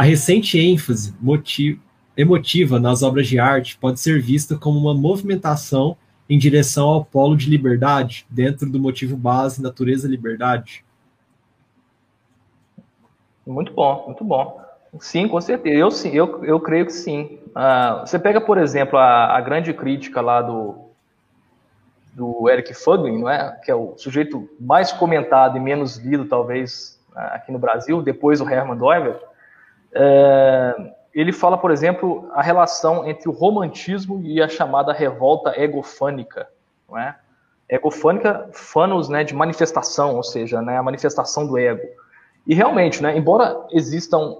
A recente ênfase emotiva nas obras de arte pode ser vista como uma movimentação em direção ao polo de liberdade, dentro do motivo base natureza-liberdade? Muito bom, muito bom. Sim, com certeza. Eu, sim, eu, eu creio que sim. Uh, você pega, por exemplo, a, a grande crítica lá do, do Eric Fuglin, não é? que é o sujeito mais comentado e menos lido, talvez, aqui no Brasil, depois do Herman Doiver, é, ele fala, por exemplo, a relação entre o romantismo e a chamada revolta egofânica, não é? Egofânica, fanos, né, de manifestação, ou seja, né, a manifestação do ego. E realmente, né, embora existam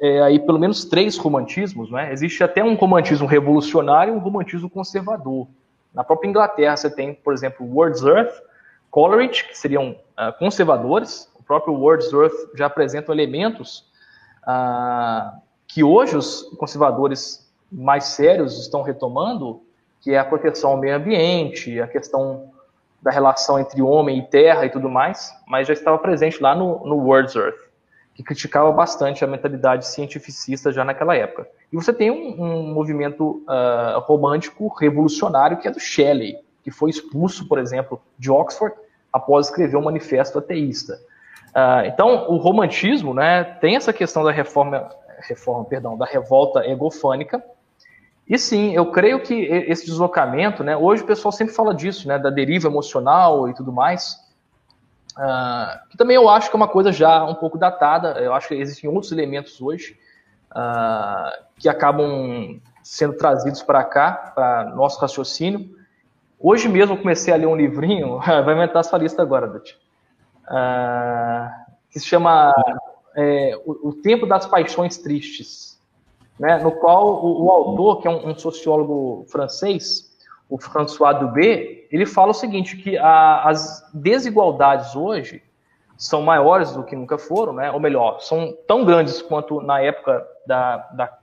é, aí pelo menos três romantismos, né, existe até um romantismo revolucionário e um romantismo conservador. Na própria Inglaterra você tem, por exemplo, Wordsworth, Coleridge, que seriam uh, conservadores. O próprio Wordsworth já apresentam elementos uh, que hoje os conservadores mais sérios estão retomando, que é a proteção ao meio ambiente, a questão da relação entre homem e terra e tudo mais, mas já estava presente lá no, no Wordsworth, que criticava bastante a mentalidade cientificista já naquela época. E você tem um, um movimento uh, romântico revolucionário que é do Shelley, que foi expulso, por exemplo, de Oxford após escrever um manifesto ateísta. Uh, então, o romantismo né, tem essa questão da reforma, reforma perdão, da revolta egofânica, e sim, eu creio que esse deslocamento, né, hoje o pessoal sempre fala disso, né, da deriva emocional e tudo mais, uh, que também eu acho que é uma coisa já um pouco datada, eu acho que existem outros elementos hoje, uh, que acabam sendo trazidos para cá, para nosso raciocínio. Hoje mesmo eu comecei a ler um livrinho, vai aumentar a sua lista agora, Dutch, uh, que se chama é, o, o, Tempo das Paixões Tristes, né, no qual o, o autor, que é um, um, sociólogo francês, o François Dubé, ele fala o seguinte, que a, as desigualdades hoje são maiores do que nunca foram, né? ou melhor, são tão grandes quanto na época da, da,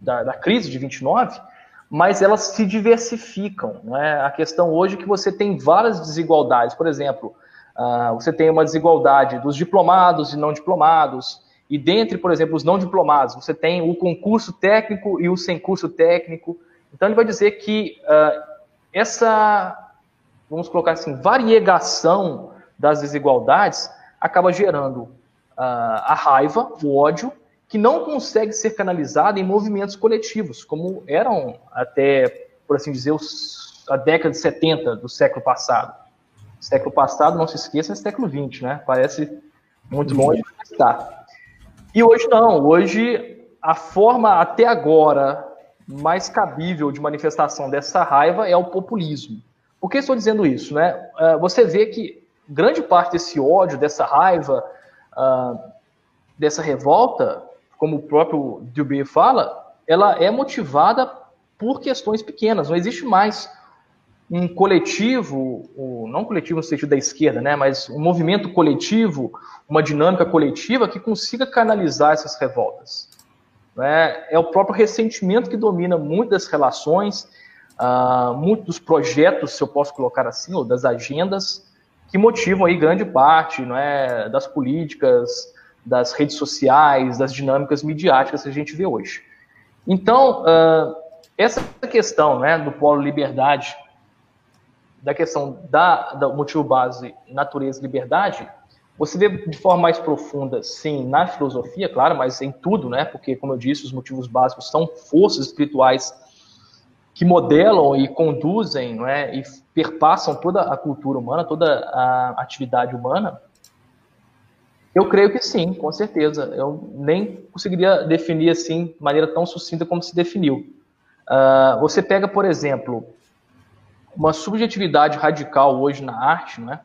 da, da crise de 29, mas elas se diversificam. Né? A questão hoje é que você tem várias desigualdades. Por exemplo, uh, você tem uma desigualdade dos diplomados e não diplomados, e dentre, por exemplo, os não diplomados, você tem o concurso técnico e o sem curso técnico. Então, ele vai dizer que uh, essa, vamos colocar assim, variegação das desigualdades acaba gerando uh, a raiva, o ódio, que não consegue ser canalizada em movimentos coletivos, como eram até, por assim dizer, os, a década de 70 do século passado. Século passado, não se esqueça, é século 20, né? Parece muito longe, mas está. E hoje não, hoje a forma até agora mais cabível de manifestação dessa raiva é o populismo. Por que estou dizendo isso? Né? Ah, você vê que grande parte desse ódio, dessa raiva, uh, dessa revolta, como o próprio Dubé fala, ela é motivada por questões pequenas. Não existe mais um coletivo, não coletivo no sentido da esquerda, né, mas um movimento coletivo, uma dinâmica coletiva que consiga canalizar essas revoltas. Né? É o próprio ressentimento que domina muitas relações, uh, muitos projetos, se eu posso colocar assim, ou das agendas, que motivam aí grande parte não é, das políticas, das redes sociais, das dinâmicas midiáticas que a gente vê hoje. Então, uh, essa questão né, do polo liberdade, da questão da, do motivo base natureza liberdade, você vê de forma mais profunda, sim, na filosofia, claro, mas em tudo, né? Porque, como eu disse, os motivos básicos são forças espirituais que modelam e conduzem não é, e perpassam toda a cultura humana, toda a atividade humana? Eu creio que sim, com certeza. Eu nem conseguiria definir assim de maneira tão sucinta como se definiu. Uh, você pega, por exemplo, uma subjetividade radical hoje na arte, não é?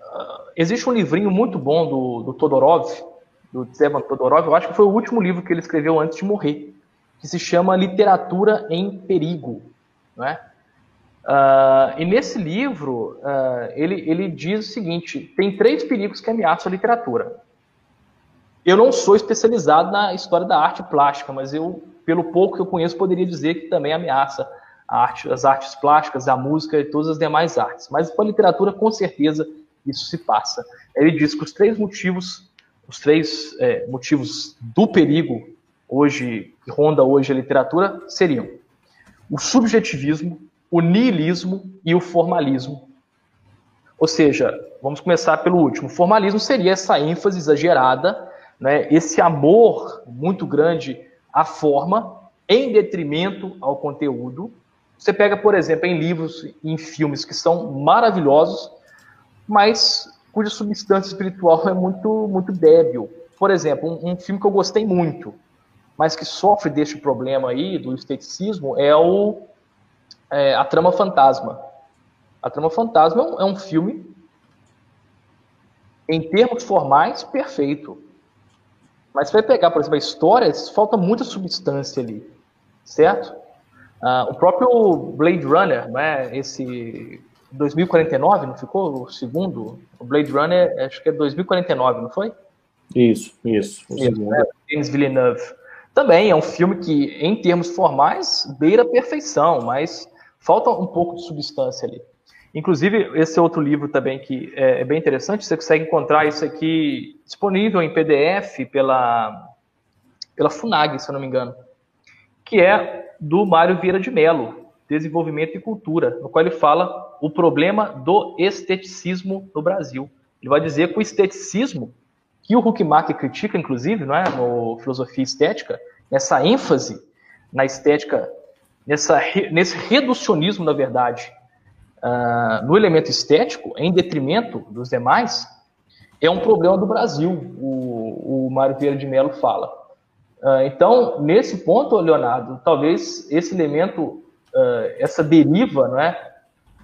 Uh, existe um livrinho muito bom do, do Todorov, do Zevan Todorov, eu acho que foi o último livro que ele escreveu antes de morrer, que se chama Literatura em Perigo. Não é? Uh, e nesse livro, uh, ele, ele diz o seguinte: tem três perigos que ameaçam a literatura. Eu não sou especializado na história da arte plástica, mas eu, pelo pouco que eu conheço, poderia dizer que também ameaça arte, as artes plásticas, a música e todas as demais artes. Mas com a literatura, com certeza, isso se passa. Ele diz que os três motivos os três é, motivos do perigo hoje que ronda hoje a literatura seriam o subjetivismo, o niilismo e o formalismo. Ou seja, vamos começar pelo último. O formalismo seria essa ênfase exagerada, né, esse amor muito grande à forma, em detrimento ao conteúdo. Você pega, por exemplo, em livros em filmes que são maravilhosos, mas cuja substância espiritual é muito, muito débil. Por exemplo, um, um filme que eu gostei muito, mas que sofre deste problema aí, do esteticismo, é o é, A Trama Fantasma. A Trama Fantasma é um, é um filme, em termos formais, perfeito. Mas se vai pegar, por exemplo, a história, falta muita substância ali, certo? Uh, o próprio Blade Runner, né, esse 2049, não ficou o segundo? O Blade Runner, acho que é 2049, não foi? Isso, isso. isso né? James Villeneuve. Também é um filme que, em termos formais, beira a perfeição, mas falta um pouco de substância ali. Inclusive, esse outro livro também que é, é bem interessante, você consegue encontrar isso aqui disponível em PDF pela, pela FUNAG, se eu não me engano, que é do Mário Vieira de Mello, Desenvolvimento e Cultura, no qual ele fala o problema do esteticismo no Brasil. Ele vai dizer que o esteticismo, que o Huckmark critica, inclusive, não é, no Filosofia Estética, essa ênfase na estética, nessa, nesse reducionismo, na verdade, uh, no elemento estético, em detrimento dos demais, é um problema do Brasil, o, o Mário Vieira de Mello fala. Uh, então, nesse ponto, Leonardo, talvez esse elemento uh, essa deriva, não é?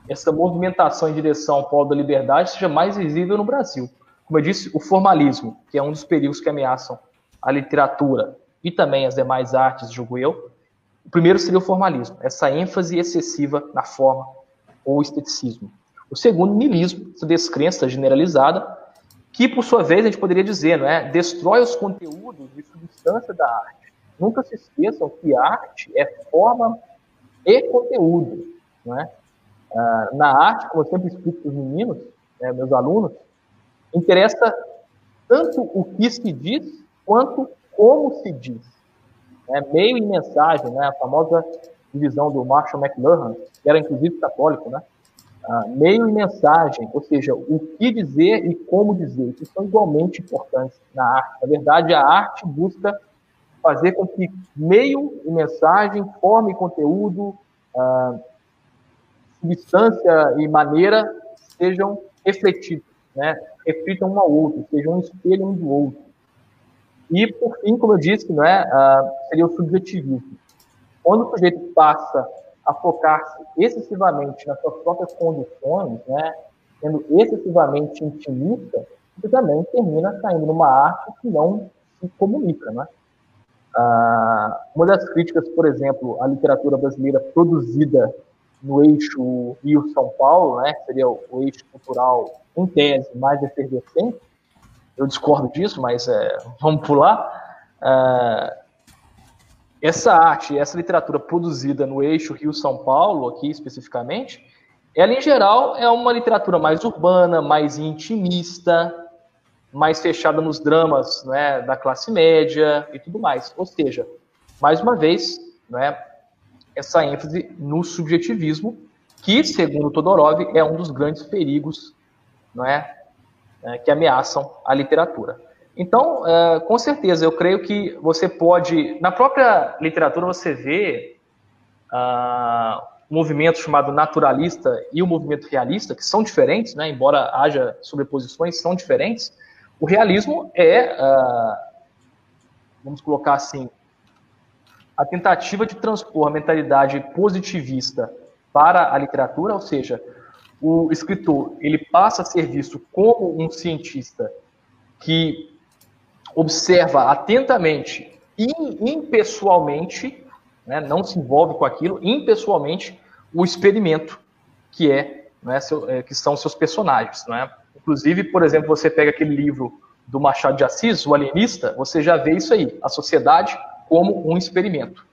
essa movimentação em direção ao polo da liberdade seja mais visível no Brasil. Como eu disse, o formalismo, que é um dos perigos que ameaçam a literatura e também as demais artes, julgo eu. O primeiro seria o formalismo, essa ênfase excessiva na forma ou esteticismo. O segundo, niilismo, essa descrença generalizada, que por sua vez a gente poderia dizer, não é, destrói os conteúdos de substância da arte. Nunca se esqueçam que arte é forma e conteúdo. Né? Ah, na arte, como eu sempre explico para os meninos, né, meus alunos, interessa tanto o que se diz quanto como se diz. É, meio e mensagem, né, a famosa divisão do Marshall McLuhan, que era inclusive católico, né? Ah, meio e mensagem, ou seja, o que dizer e como dizer, que são igualmente importantes na arte. Na verdade, a arte busca fazer com que meio e mensagem, forma e conteúdo, ah, substância e maneira sejam refletidos, né? reflitam um ao outro, sejam um espelho um do outro. E, por fim, como eu disse, não é, ah, seria o subjetivismo. Quando o sujeito passa a focar-se excessivamente nas suas próprias condições, né, sendo excessivamente intimista, isso também termina caindo numa arte que não se comunica, né? Ah, uma das críticas, por exemplo, à literatura brasileira produzida no eixo Rio-São Paulo, né, que seria o, o, eixo cultural, em tese, mais efervescente, eu discordo disso, mas é, vamos pular. Ah, essa arte, essa literatura produzida no eixo Rio-São Paulo, aqui especificamente, ela em geral é uma literatura mais urbana, mais intimista, mais fechada nos dramas né, da classe média e tudo mais. Ou seja, mais uma vez, né, essa ênfase no subjetivismo, que, segundo Todorov, é um dos grandes perigos não é, é que ameaçam a literatura. Então, é, com certeza, eu creio que você pode, na própria literatura, você vê uh, um movimento chamado naturalista e o movimento realista, que são diferentes, né, embora haja sobreposições, são diferentes, o realismo é, uh, vamos colocar assim, a tentativa de transpor a mentalidade positivista para a literatura, ou seja, o escritor ele passa a ser visto como um cientista que observa atentamente e impessoalmente, né, não se envolve com aquilo, impessoalmente o experimento que é, né, seu, é, que são seus personagens, não é? Inclusive, por exemplo, você pega aquele livro do Machado de Assis, O Alienista, você já vê isso aí, a sociedade como um experimento.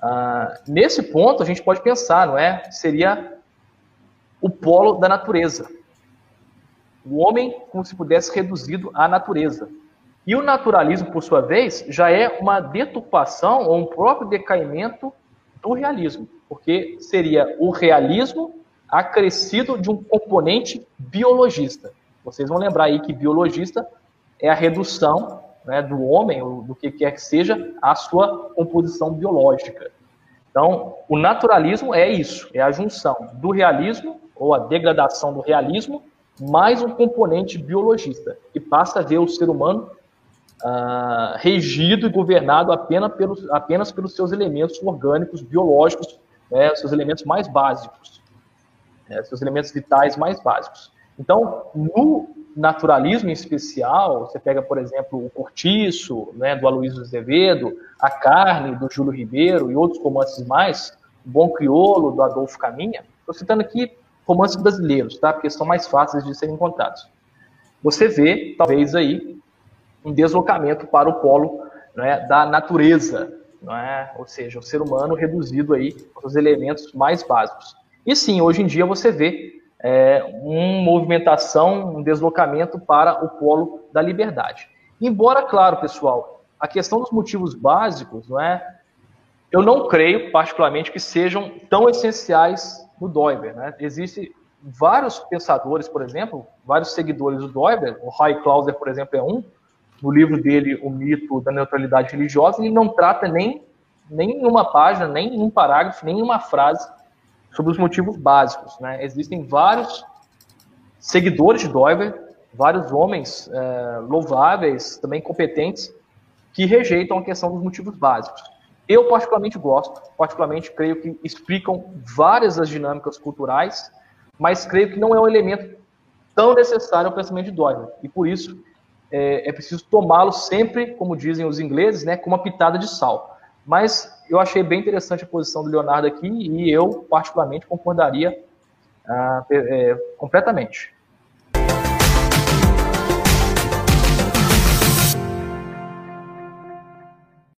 Ah, nesse ponto, a gente pode pensar, não é? Seria o polo da natureza. O homem como se pudesse reduzido à natureza. E o naturalismo, por sua vez, já é uma deturpação ou um próprio decaimento do realismo, porque seria o realismo acrescido de um componente biologista. Vocês vão lembrar aí que biologista é a redução né, do homem, ou do que quer que seja, à sua composição biológica. Então, o naturalismo é isso, é a junção do realismo, ou a degradação do realismo, mais um componente biologista, que passa a ver o ser humano ah, regido e governado apenas pelos, apenas pelos seus elementos orgânicos, biológicos, né, seus elementos mais básicos, né, seus elementos vitais mais básicos. Então, no naturalismo em especial, você pega, por exemplo, o Cortiço, né, do Aloysio Azevedo, a Carne, do Júlio Ribeiro e outros romances mais, o Bom Criolo, do Adolfo Caminha, estou citando aqui romances brasileiros, tá? porque são mais fáceis de serem encontrados. Você vê, talvez aí, um deslocamento para o polo né, da natureza, é? ou seja, o ser humano reduzido aí aos elementos mais básicos. E sim, hoje em dia você vê é, uma movimentação, um deslocamento para o polo da liberdade. Embora, claro, pessoal, a questão dos motivos básicos, não é? Eu não creio, particularmente, que sejam tão essenciais no Doiber. Né? Existem vários pensadores, por exemplo, vários seguidores do Doiber, o Roy Clauser, por exemplo, é um, no livro dele, O Mito da Neutralidade Religiosa, ele não trata nem, uma página, nem um parágrafo, nem uma frase sobre os motivos básicos. Né? Existem vários seguidores de Doiver, vários homens é, louváveis, também competentes, que rejeitam a questão dos motivos básicos. Eu particularmente gosto, particularmente creio que explicam várias das dinâmicas culturais, mas creio que não é um elemento tão necessário ao pensamento de Doiver. E por isso é, é preciso tomá-lo sempre, como dizem os ingleses, né, com uma pitada de sal. Mas eu achei bem interessante a posição do Leonardo aqui e eu, particularmente, concordaria ah, é, completamente.